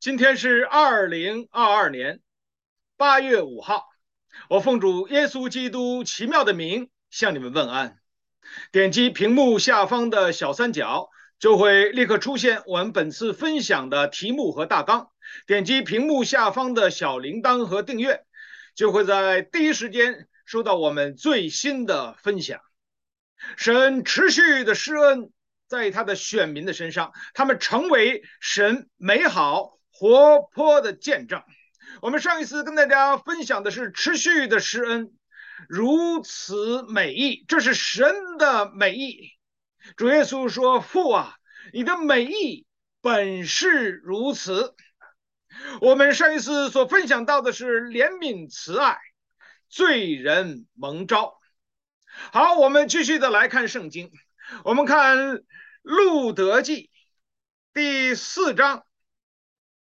今天是二零二二年八月五号，我奉主耶稣基督奇妙的名向你们问安。点击屏幕下方的小三角，就会立刻出现我们本次分享的题目和大纲。点击屏幕下方的小铃铛和订阅，就会在第一时间收到我们最新的分享。神持续的施恩在他的选民的身上，他们成为神美好。活泼的见证。我们上一次跟大家分享的是持续的施恩，如此美意，这是神的美意。主耶稣说：“父啊，你的美意本是如此。”我们上一次所分享到的是怜悯慈爱，罪人蒙召。好，我们继续的来看圣经。我们看路德记第四章。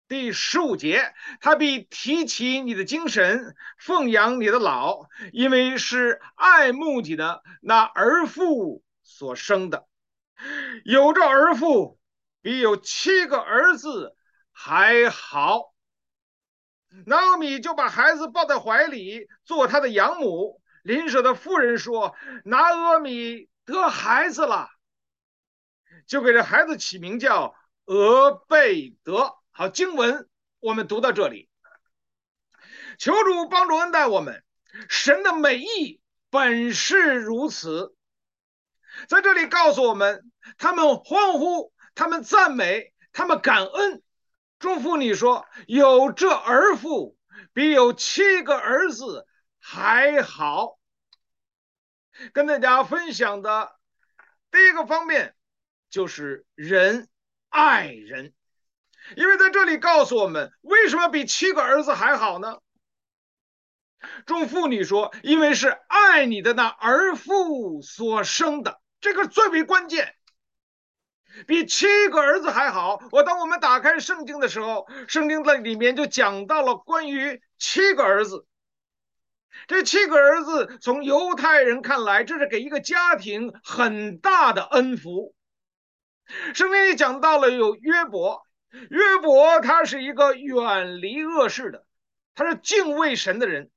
第十五节，他必提起你的精神，奉养你的老，因为是爱慕你的那儿妇所生的。有这儿妇，比有七个儿子还好。拿俄米就把孩子抱在怀里，做他的养母。邻舍的妇人说：“拿俄米得孩子了，就给这孩子起名叫俄贝德。”好，经文我们读到这里，求主帮助恩待我们。神的美意本是如此，在这里告诉我们，他们欢呼，他们赞美，他们感恩。祝福你说，有这儿妇比有七个儿子还好。跟大家分享的第一个方面就是人爱人。因为在这里告诉我们，为什么比七个儿子还好呢？众妇女说：“因为是爱你的那儿妇所生的，这个最为关键，比七个儿子还好。”我当我们打开圣经的时候，圣经在里面就讲到了关于七个儿子。这七个儿子从犹太人看来，这是给一个家庭很大的恩福。圣经里讲到了有约伯。约伯他是一个远离恶事的，他是敬畏神的人，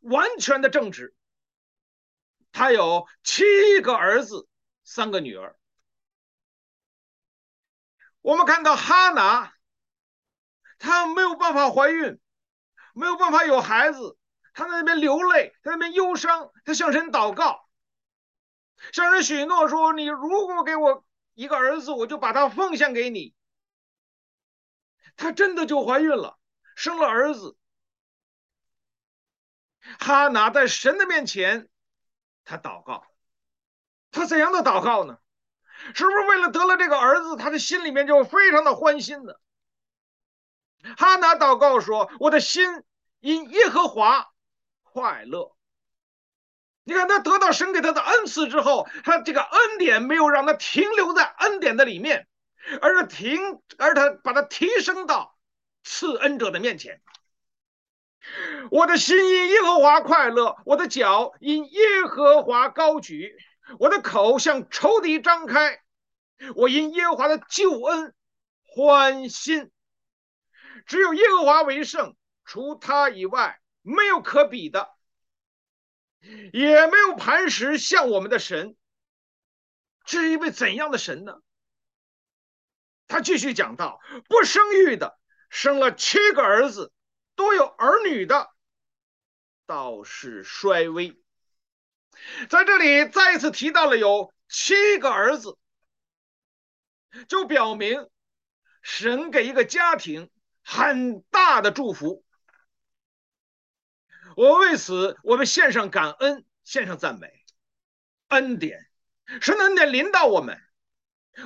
完全的正直。他有七个儿子，三个女儿。我们看到哈拿，她没有办法怀孕，没有办法有孩子，她在那边流泪，在那边忧伤，她向神祷告，向神许诺说：“你如果给我一个儿子，我就把他奉献给你。”她真的就怀孕了，生了儿子。哈拿在神的面前，她祷告，她怎样的祷告呢？是不是为了得了这个儿子，她的心里面就非常的欢欣呢？哈拿祷告说：“我的心因耶和华快乐。”你看，他得到神给他的恩赐之后，他这个恩典没有让他停留在恩典的里面。而是停，而他把他提升到赐恩者的面前。我的心因耶和华快乐，我的脚因耶和华高举，我的口向仇敌张开，我因耶和华的救恩欢心。只有耶和华为圣，除他以外没有可比的，也没有磐石像我们的神。这是一位怎样的神呢？他继续讲到，不生育的生了七个儿子，都有儿女的，倒是衰微。在这里再一次提到了有七个儿子，就表明神给一个家庭很大的祝福。我为此，我们献上感恩，献上赞美，恩典，神的恩典临到我们。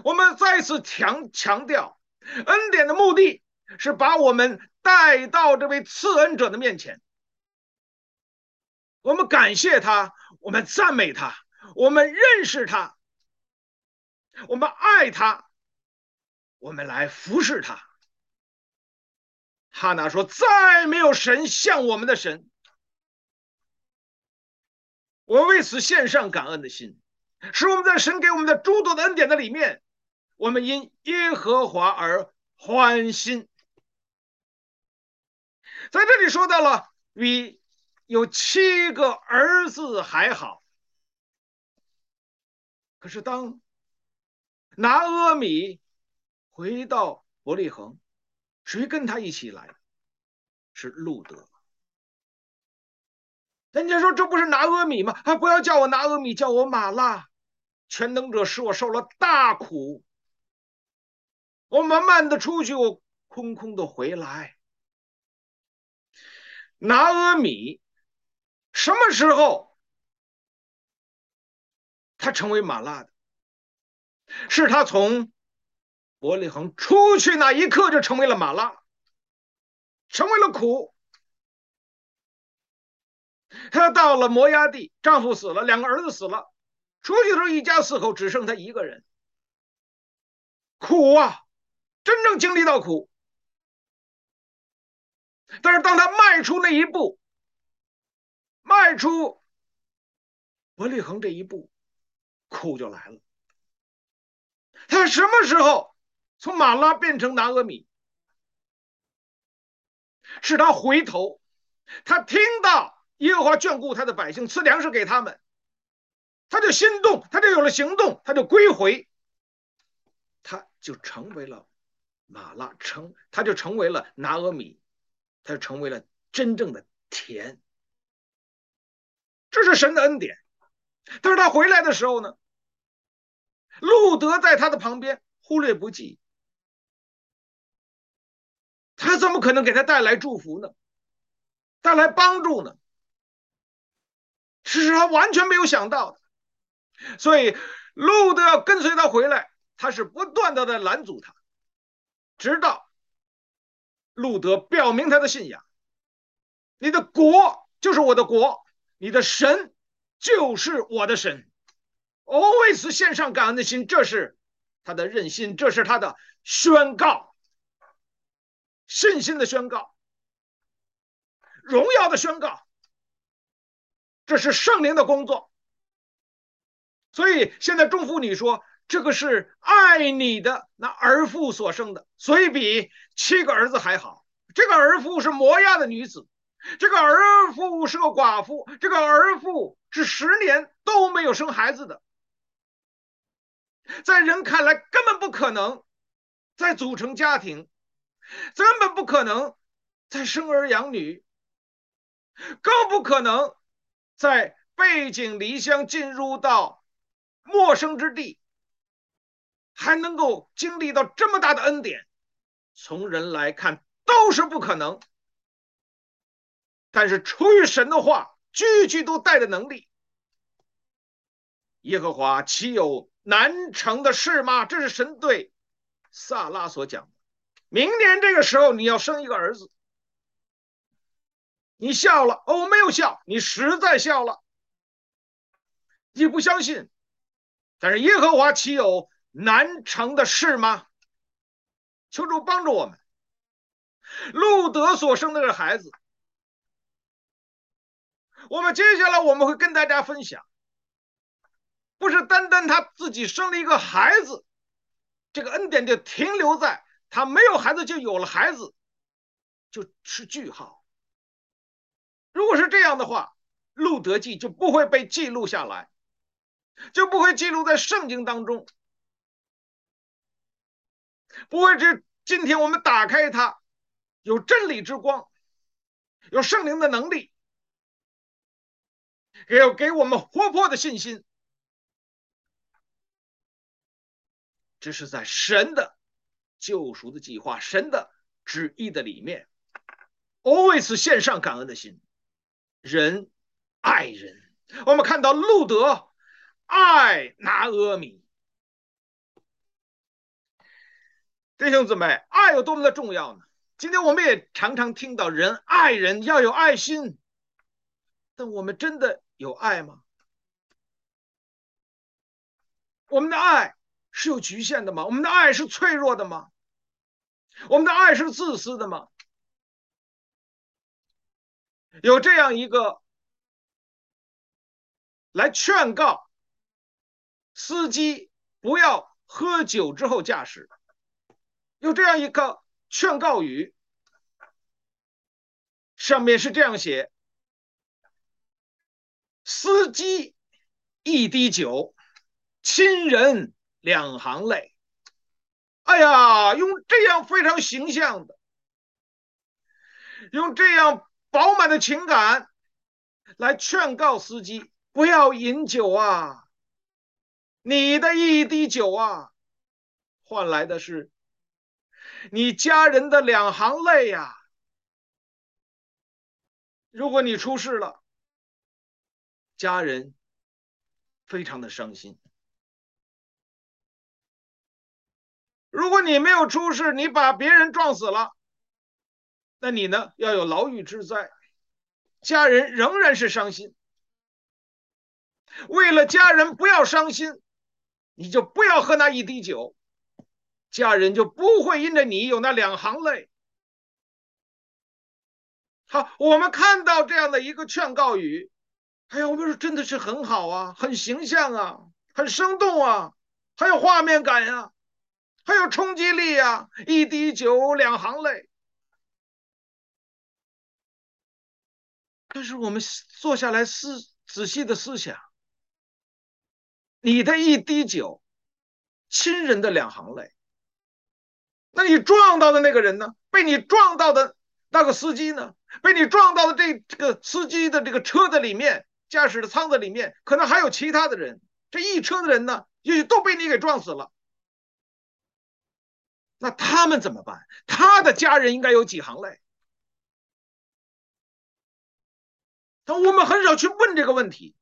我们再次强强调，恩典的目的是把我们带到这位赐恩者的面前。我们感谢他，我们赞美他，我们认识他，我们爱他，我们来服侍他。哈拿说：“再没有神像我们的神。”我为此献上感恩的心。使我们在神给我们的诸多的恩典的里面，我们因耶和华而欢欣。在这里说到了比有七个儿子还好。可是当拿阿米回到伯利恒，谁跟他一起来？是路德。人家说这不是拿阿米吗？啊，不要叫我拿阿米，叫我马拉。全能者使我受了大苦，我慢慢的出去，我空空的回来。拿阿米什么时候他成为马拉的？是他从伯利恒出去那一刻就成为了马拉，成为了苦。他到了摩押地，丈夫死了，两个儿子死了，出去的时候一家四口只剩他一个人，苦啊，真正经历到苦。但是当他迈出那一步，迈出伯利恒这一步，苦就来了。他什么时候从马拉变成拿俄米？是他回头，他听到耶和华眷顾他的百姓，赐粮食给他们，他就心动，他就有了行动，他就归回，他就成为了马拉，成他就成为了拿俄米。他就成为了真正的田，这是神的恩典。但是他回来的时候呢，路德在他的旁边忽略不计，他怎么可能给他带来祝福呢？带来帮助呢？是他完全没有想到。所以路德要跟随他回来，他是不断的在拦阻他，直到。路德表明他的信仰，你的国就是我的国，你的神就是我的神。哦，为此献上感恩的心，这是他的任心，这是他的宣告，信心的宣告，荣耀的宣告，这是圣灵的工作。所以现在众妇女说。这个是爱你的那儿妇所生的，所以比七个儿子还好。这个儿妇是摩押的女子，这个儿妇是个寡妇，这个儿妇是十年都没有生孩子的，在人看来根本不可能再组成家庭，根本不可能再生儿养女，更不可能在背井离乡进入到陌生之地。还能够经历到这么大的恩典，从人来看都是不可能。但是出于神的话，句句都带着能力。耶和华岂有难成的事吗？这是神对撒拉所讲的。明年这个时候你要生一个儿子，你笑了，哦，没有笑，你实在笑了，你不相信。但是耶和华岂有难成的事吗？求主帮助我们。路德所生的这孩子，我们接下来我们会跟大家分享，不是单单他自己生了一个孩子，这个恩典就停留在他没有孩子就有了孩子，就是句号。如果是这样的话，路德记就不会被记录下来，就不会记录在圣经当中。不会，这今天我们打开它，有真理之光，有圣灵的能力，给给我们活泼的信心。这是在神的救赎的计划、神的旨意的里面，我为此献上感恩的心。人爱人，我们看到路德爱拿阿米。弟兄姊妹，爱有多么的重要呢？今天我们也常常听到人爱人要有爱心，但我们真的有爱吗？我们的爱是有局限的吗？我们的爱是脆弱的吗？我们的爱是自私的吗？有这样一个来劝告司机不要喝酒之后驾驶。有这样一个劝告语，上面是这样写：司机一滴酒，亲人两行泪。哎呀，用这样非常形象的，用这样饱满的情感来劝告司机不要饮酒啊！你的一滴酒啊，换来的是你家人的两行泪呀！如果你出事了，家人非常的伤心。如果你没有出事，你把别人撞死了，那你呢，要有牢狱之灾，家人仍然是伤心。为了家人不要伤心，你就不要喝那一滴酒，家人就不会因着你有那两行泪。好，我们看到这样的一个劝告语，哎呀，我们说真的是很好啊，很形象啊，很生动啊，很有画面感呀、啊。还有冲击力呀！一滴酒，两行泪。但是我们坐下来思仔细的思想，你的一滴酒，亲人的两行泪。那你撞到的那个人呢？被你撞到的那个司机呢？被你撞到的这这个司机的这个车子里面，驾驶的舱子里面，可能还有其他的人。这一车的人呢，也许都被你给撞死了。那他们怎么办？他的家人应该有几行泪？但我们很少去问这个问题，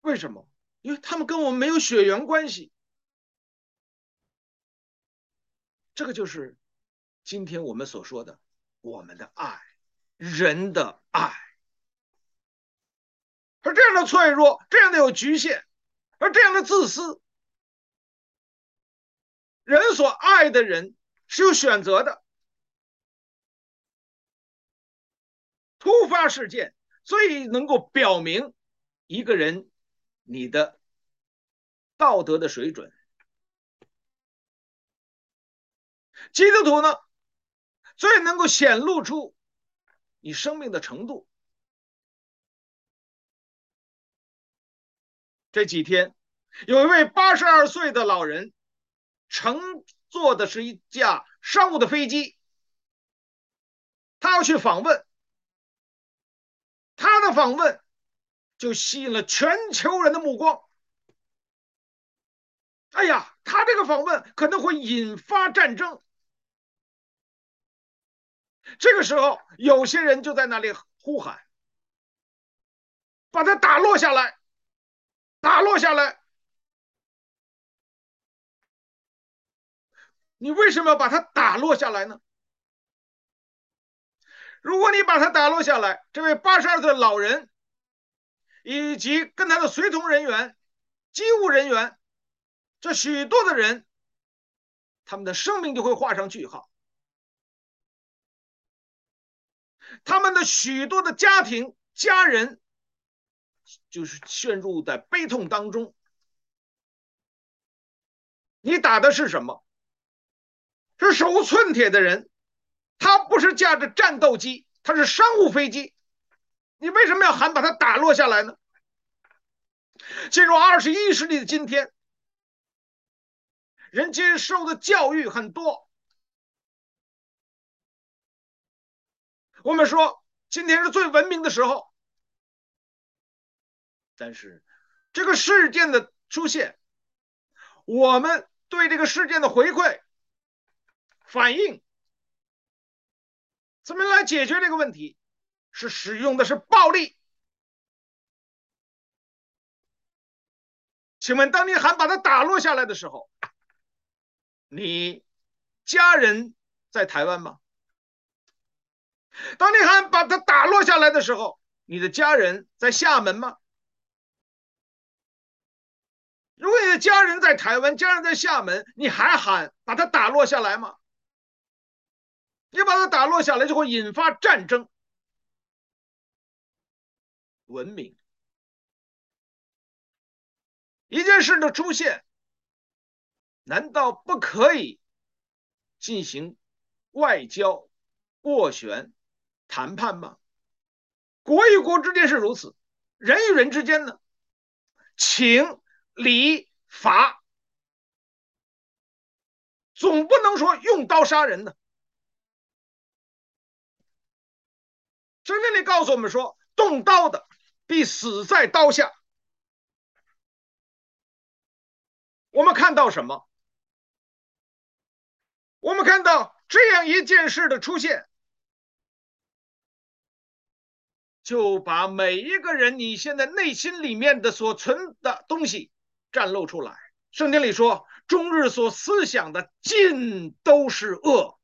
为什么？因为他们跟我们没有血缘关系。这个就是今天我们所说的我们的爱，人的爱，而这样的脆弱，这样的有局限，而这样的自私。人所爱的人是有选择的。突发事件最能够表明一个人你的道德的水准。基督徒呢，最能够显露出你生命的程度。这几天，有一位八十二岁的老人。乘坐的是一架商务的飞机，他要去访问，他的访问就吸引了全球人的目光。哎呀，他这个访问可能会引发战争。这个时候，有些人就在那里呼喊：“把他打落下来，打落下来。”你为什么要把他打落下来呢？如果你把他打落下来，这位八十二岁老人以及跟他的随从人员、机务人员，这许多的人，他们的生命就会画上句号，他们的许多的家庭、家人，就是陷入在悲痛当中。你打的是什么？是手无寸铁的人，他不是驾着战斗机，他是商务飞机。你为什么要喊把它打落下来呢？进入二十一世纪的今天，人接受的教育很多。我们说今天是最文明的时候，但是这个事件的出现，我们对这个事件的回馈。反应怎么来解决这个问题？是使用的是暴力。请问，当你喊把他打落下来的时候，你家人在台湾吗？当你喊把他打落下来的时候，你的家人在厦门吗？如果你的家人在台湾，家人在厦门，你还喊把他打落下来吗？你把它打落下来，就会引发战争。文明，一件事的出现，难道不可以进行外交斡旋、谈判吗？国与国之间是如此，人与人之间呢？情理法，总不能说用刀杀人呢。圣经里告诉我们说，动刀的必死在刀下。我们看到什么？我们看到这样一件事的出现，就把每一个人你现在内心里面的所存的东西展露出来。圣经里说，终日所思想的尽都是恶。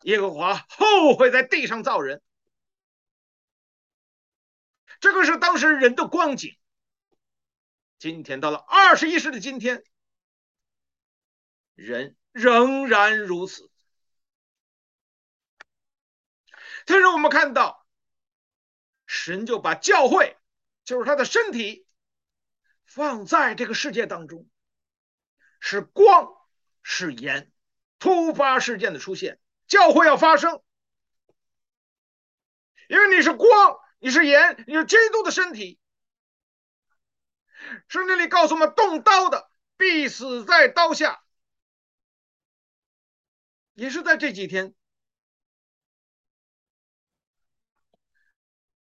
耶和华后悔在地上造人，这个是当时人的光景。今天到了二十一世的今天，人仍然如此。但是我们看到，神就把教会，就是他的身体，放在这个世界当中，是光，是盐。突发事件的出现，教会要发生，因为你是光，你是盐，你是基督的身体。圣经里告诉我们，动刀的必死在刀下。也是在这几天，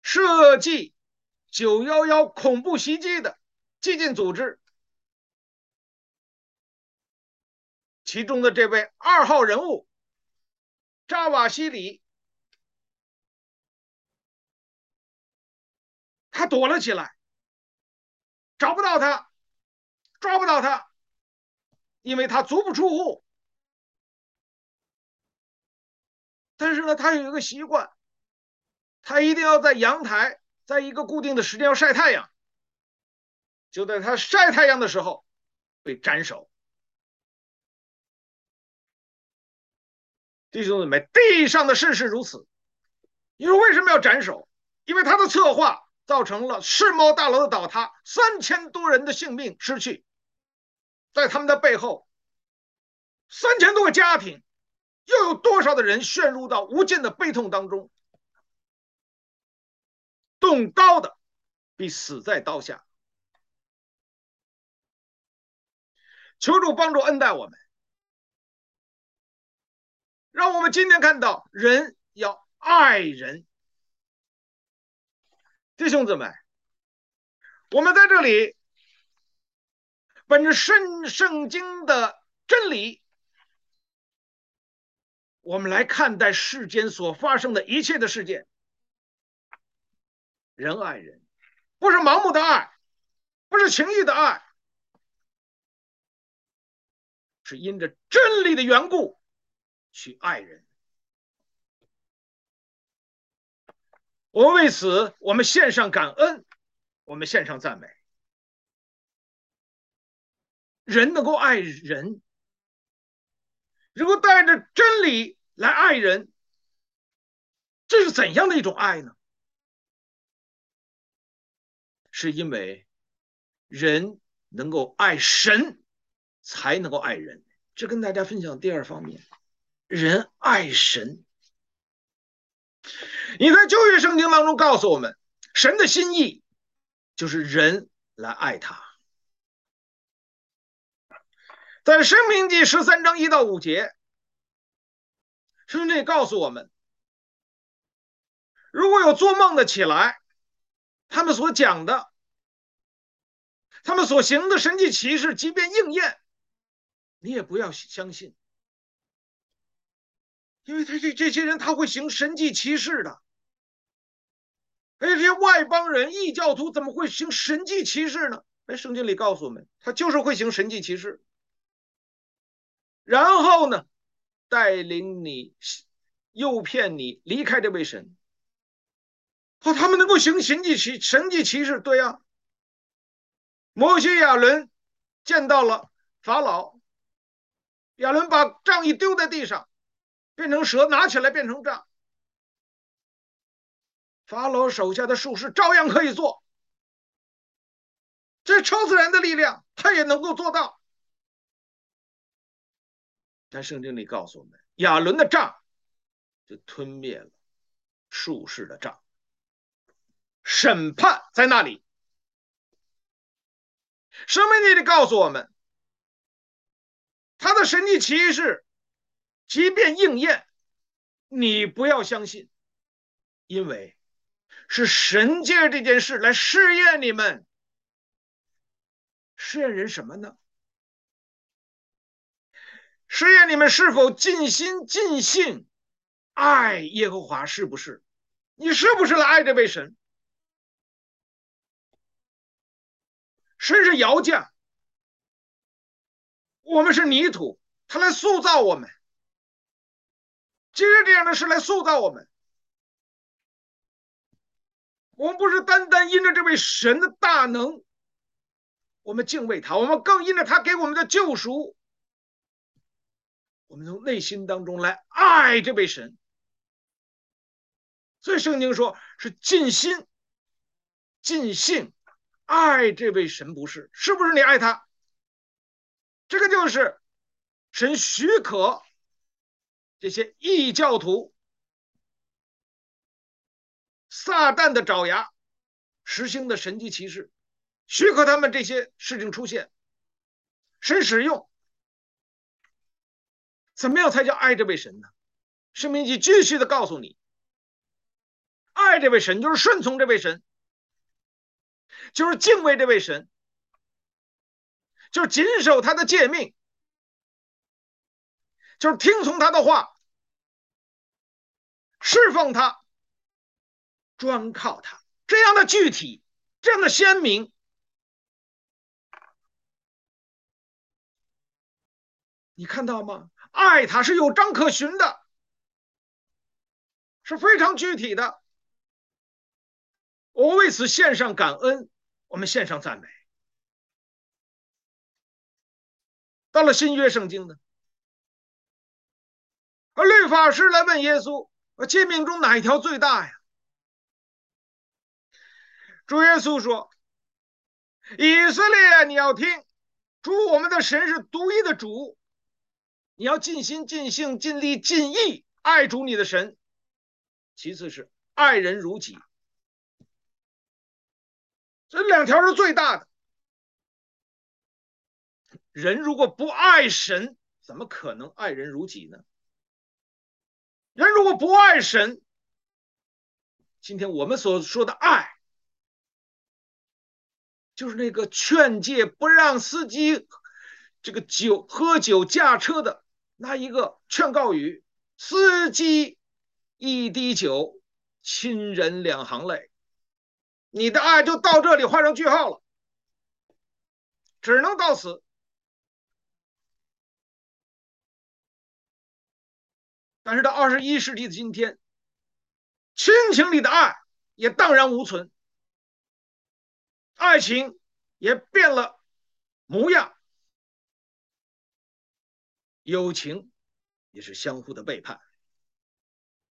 设计九幺幺恐怖袭击的激进组织，其中的这位二号人物扎瓦希里，他躲了起来。找不到他，抓不到他，因为他足不出户。但是呢，他有一个习惯，他一定要在阳台，在一个固定的时间要晒太阳。就在他晒太阳的时候，被斩首。弟兄姊妹，地上的事是如此。你说为什么要斩首？因为他的策划。造成了世贸大楼的倒塌，三千多人的性命失去，在他们的背后，三千多个家庭，又有多少的人陷入到无尽的悲痛当中？动刀的必死在刀下。求主帮助恩待我们，让我们今天看到人要爱人。弟兄姊妹，我们在这里，本着圣圣经的真理，我们来看待世间所发生的一切的事件。人爱人，不是盲目的爱，不是情欲的爱，是因着真理的缘故去爱人。我们为此，我们献上感恩，我们献上赞美。人能够爱人，如果带着真理来爱人，这是怎样的一种爱呢？是因为人能够爱神，才能够爱人。这跟大家分享第二方面，人爱神。你在旧约圣经当中告诉我们，神的心意就是人来爱他。在申命记十三章一到五节，圣经告诉我们，如果有做梦的起来，他们所讲的，他们所行的神迹奇事，即便应验，你也不要相信。因为他这这些人他会行神迹奇事的，而且这些外邦人异教徒怎么会行神迹奇事呢？哎，圣经里告诉我们，他就是会行神迹奇事，然后呢，带领你、诱骗你离开这位神。哦，他们能够行神迹奇神迹奇事，对呀。摩西亚伦见到了法老，亚伦把杖一丢在地上。变成蛇，拿起来变成杖。法老手下的术士照样可以做，这超自然的力量，他也能够做到。但圣经里告诉我们，亚伦的杖就吞灭了术士的杖。审判在那里。生命记里告诉我们，他的神迹奇事，即便应验，你不要相信，因为是神借这件事来试验你们。试验人什么呢？试验你们是否尽心尽性爱耶和华，是不是？你是不是来爱这位神？神是窑匠，我们是泥土，他来塑造我们。借着这样的事来塑造我们。我们不是单单因着这位神的大能。我们敬畏他，我们更因着他给我们的救赎，我们从内心当中来爱这位神。所以圣经说是尽心、尽性爱这位神，不是？是不是你爱他？这个就是神许可这些异教徒、撒旦的爪牙实行的神迹奇事。许可他们这些事情出现，神使用，怎么样才叫爱这位神呢？申命记继续的告诉你，爱这位神就是顺从这位神，就是敬畏这位神，就是谨守他的诫命，就是听从他的话，侍奉他，专靠他，这样的具体，这样的鲜明。你看到吗？爱他是有章可循的，是非常具体的。我为此献上感恩，我们献上赞美。到了新约圣经呢，而律法师来问耶稣：“诫命中哪一条最大呀？”主耶稣说：“以色列，你要听，主我们的神是独一的主。”你要尽心尽性尽力尽意爱主你的神，其次是爱人如己，这两条是最大的。人如果不爱神，怎么可能爱人如己呢？人如果不爱神，今天我们所说的爱，就是那个劝诫不让司机这个酒喝酒驾车的。那一个劝告语：司机一滴酒，亲人两行泪。你的爱就到这里画上句号了，只能到此。但是到二十一世纪的今天，亲情里的爱也荡然无存，爱情也变了模样。友情也是相互的背叛，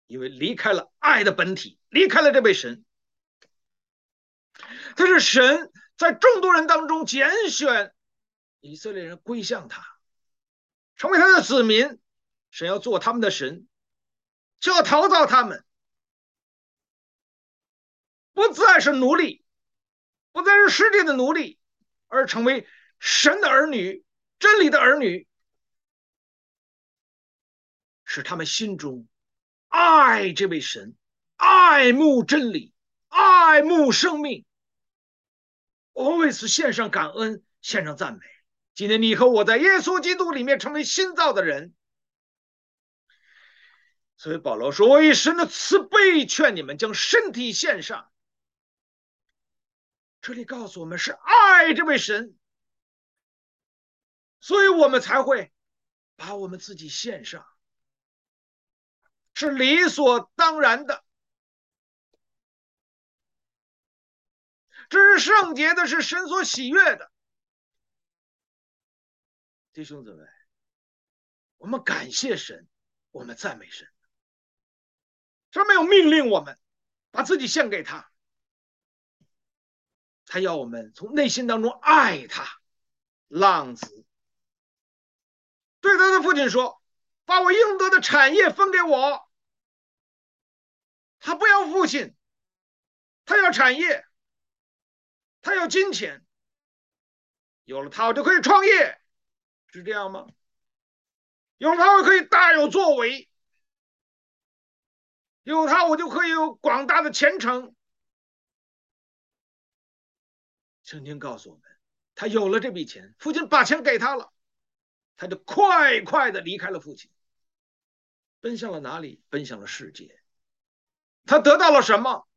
因为离开了爱的本体，离开了这位神。他是神在众多人当中拣选以色列人归向他，成为他的子民。神要做他们的神，就要陶造他们，不再是奴隶，不再是世界的奴隶，而成为神的儿女，真理的儿女。使他们心中爱这位神，爱慕真理，爱慕生命。我为此献上感恩，献上赞美。今天你和我在耶稣基督里面成为新造的人，所以保罗说：“我以神的慈悲劝你们将身体献上。”这里告诉我们是爱这位神，所以我们才会把我们自己献上。是理所当然的，这是圣洁的，是神所喜悦的。弟兄姊妹，我们感谢神，我们赞美神。神没有命令我们把自己献给他，他要我们从内心当中爱他。浪子对他的父亲说：“把我应得的产业分给我。”他不要父亲，他要产业，他要金钱，有了他我就可以创业，是这样吗？有了他我可以大有作为，有他我就可以有广大的前程。圣经告诉我们，他有了这笔钱，父亲把钱给他了，他就快快的离开了父亲，奔向了哪里？奔向了世界。他得到了什么？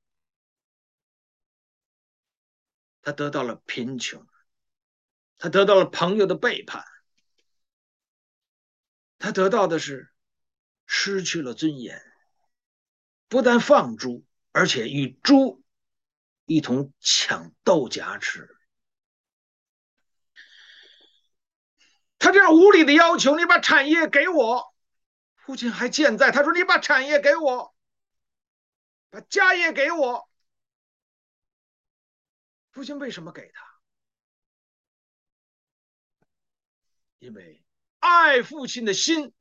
他得到了贫穷，他得到了朋友的背叛，他得到的是失去了尊严，不但放猪，而且与猪一同抢豆荚吃。他这样无理的要求，你把产业给我，父亲还健在，他说你把产业给我。把家业给我，父亲为什么给他？因为爱父亲的心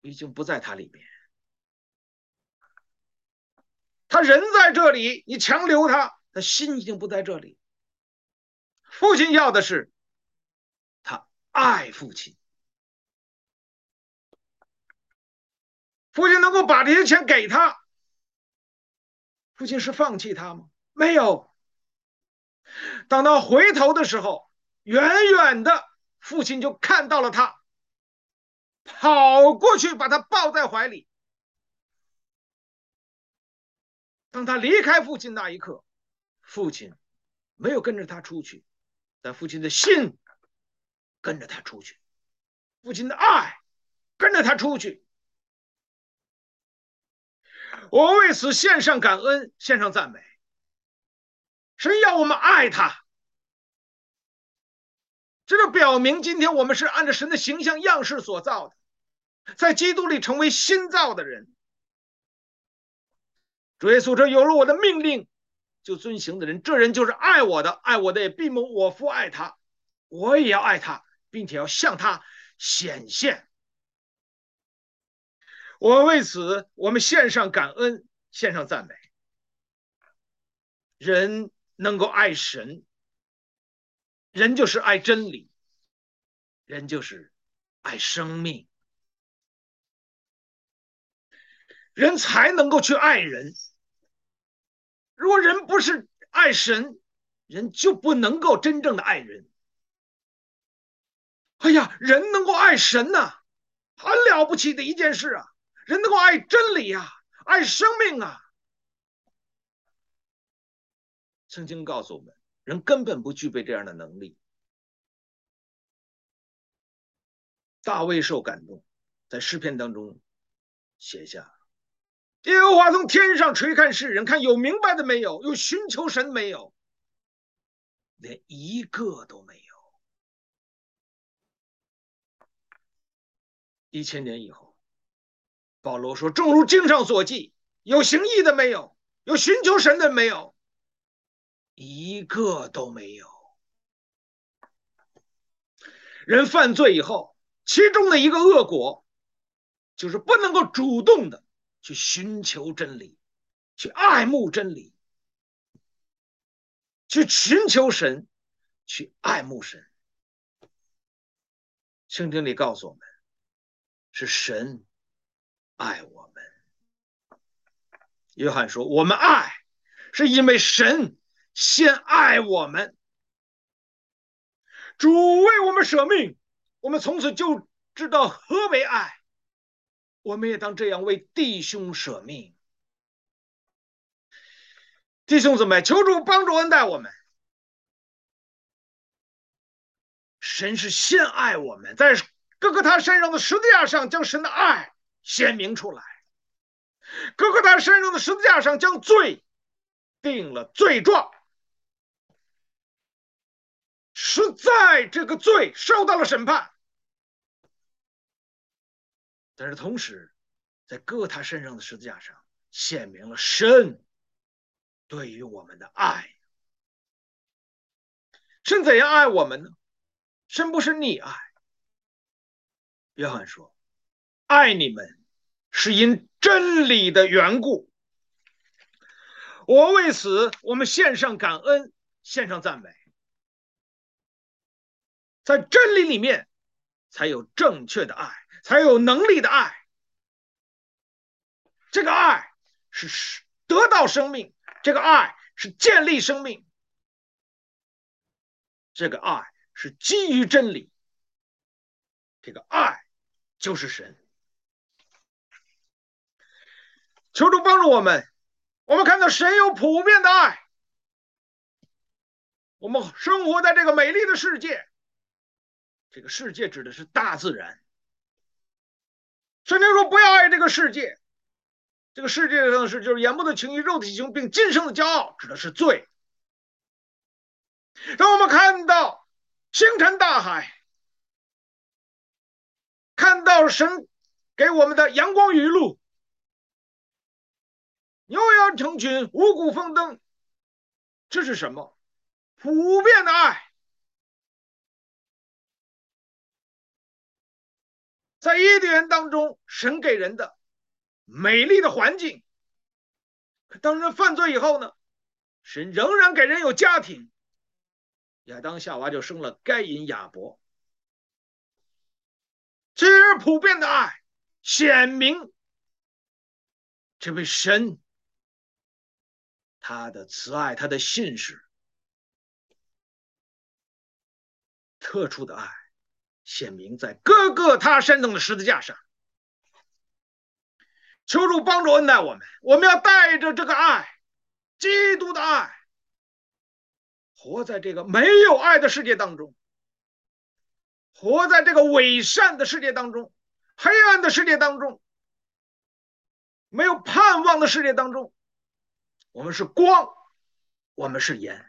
已经不在他里面。他人在这里，你强留他，他心已经不在这里。父亲要的是他爱父亲，父亲能够把这些钱给他。父亲是放弃他吗？没有。当他回头的时候，远远的父亲就看到了他，跑过去把他抱在怀里。当他离开父亲那一刻，父亲没有跟着他出去，但父亲的心跟着他出去，父亲的爱跟着他出去。我为此献上感恩，献上赞美。神要我们爱他，这就表明今天我们是按照神的形象样式所造的，在基督里成为新造的人。主耶稣说：“有了我的命令就遵行的人，这人就是爱我的，爱我的也必蒙我父爱他，我也要爱他，并且要向他显现。”我为此，我们献上感恩，献上赞美。人能够爱神，人就是爱真理，人就是爱生命，人才能够去爱人。如果人不是爱神，人就不能够真正的爱人。哎呀，人能够爱神呐，很了不起的一件事啊！人能够爱真理啊，爱生命啊。圣经告诉我们，人根本不具备这样的能力。大卫受感动，在诗篇当中写下：“耶和华从天上垂看世人，看有明白的没有？有寻求神没有？连一个都没有。”一千年以后。保罗说：“正如经上所记，有行义的没有？有寻求神的没有？一个都没有。人犯罪以后，其中的一个恶果，就是不能够主动的去寻求真理，去爱慕真理，去寻求神，去爱慕神。圣经里告诉我们，是神。”爱我们，约翰说：“我们爱，是因为神先爱我们。主为我们舍命，我们从此就知道何为爱。我们也当这样为弟兄舍命。弟兄姊妹，求主帮助恩待我们。神是先爱我们，在哥哥他身上的十字架上将神的爱。”显明出来，哥哥他身上的十字架上将罪定了罪状，实在这个罪受到了审判，但是同时，在哥他身上的十字架上显明了神对于我们的爱。神怎样爱我们呢？神不是溺爱。约翰说。爱你们，是因真理的缘故。我为此，我们献上感恩，献上赞美。在真理里面，才有正确的爱，才有能力的爱。这个爱是得到生命，这个爱是建立生命，这个爱是基于真理，这个爱就是神。求主帮助我们，我们看到神有普遍的爱。我们生活在这个美丽的世界。这个世界指的是大自然。圣经说：“不要爱这个世界，这个世界上的事就是眼目的情欲、肉体情欲，并今生的骄傲，指的是罪。”当我们看到星辰大海，看到神给我们的阳光雨露，牛羊成群，五谷丰登，这是什么？普遍的爱。在伊甸园当中，神给人的美丽的环境。可当人犯罪以后呢，神仍然给人有家庭。亚当夏娃就生了该隐亚伯。这是普遍的爱，显明这位神他的慈爱，他的信实，特殊的爱。显明在各个他山上的十字架上，求主帮助恩待我们。我们要带着这个爱，基督的爱，活在这个没有爱的世界当中，活在这个伪善的世界当中，黑暗的世界当中，没有盼望的世界当中，我们是光，我们是盐。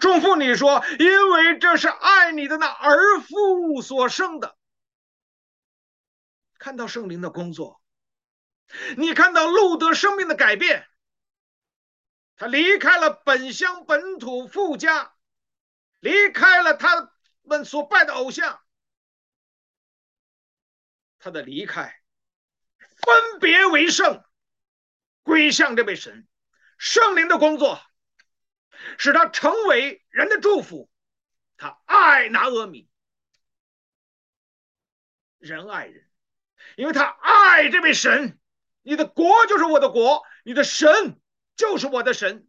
祝福你说，因为这是爱你的那儿妇所生的。看到圣灵的工作，你看到路德生命的改变，他离开了本乡本土父家，离开了他们所拜的偶像，他的离开，分别为圣，归向这位神，圣灵的工作。使他成为人的祝福，他爱拿俄米，人爱人，因为他爱这位神。你的国就是我的国，你的神就是我的神。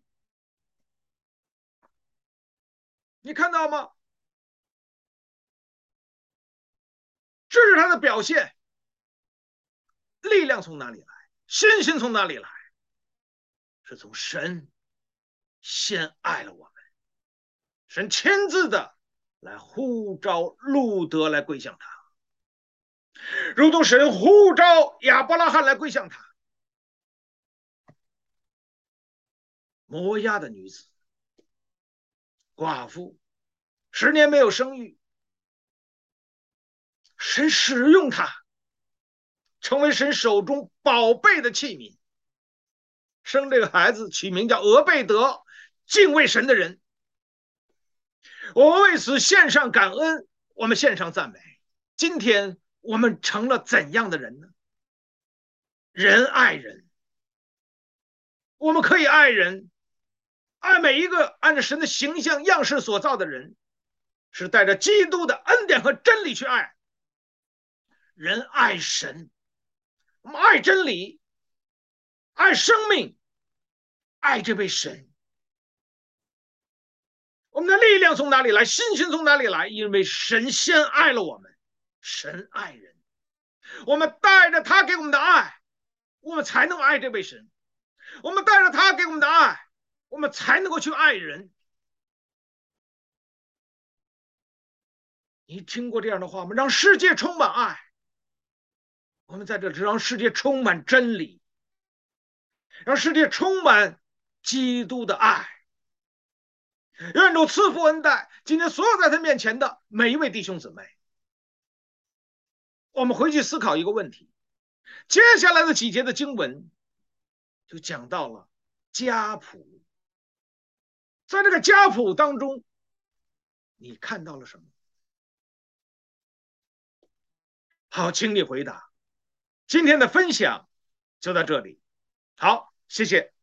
你看到吗？这是他的表现。力量从哪里来？信心从哪里来？是从神。先爱了我们，神亲自的来呼召路德来归向他，如同神呼召亚伯拉罕来归向他。摩押的女子，寡妇，十年没有生育，神使用她，成为神手中宝贝的器皿，生这个孩子取名叫俄贝德。敬畏神的人，我们为此献上感恩，我们献上赞美。今天我们成了怎样的人呢？人爱人，我们可以爱人，爱每一个按照神的形象样式所造的人，是带着基督的恩典和真理去爱。人爱神，我们爱真理，爱生命，爱这位神。我们的力量从哪里来？信心从哪里来？因为神先爱了我们，神爱人，我们带着他给我们的爱，我们才能爱这位神。我们带着他给我们的爱，我们才能够去爱人。你听过这样的话吗？让世界充满爱。我们在这里让世界充满真理，让世界充满基督的爱。愿主赐福恩待今天所有在他面前的每一位弟兄姊妹。我们回去思考一个问题：接下来的几节的经文就讲到了家谱，在这个家谱当中，你看到了什么？好，请你回答。今天的分享就到这里。好，谢谢。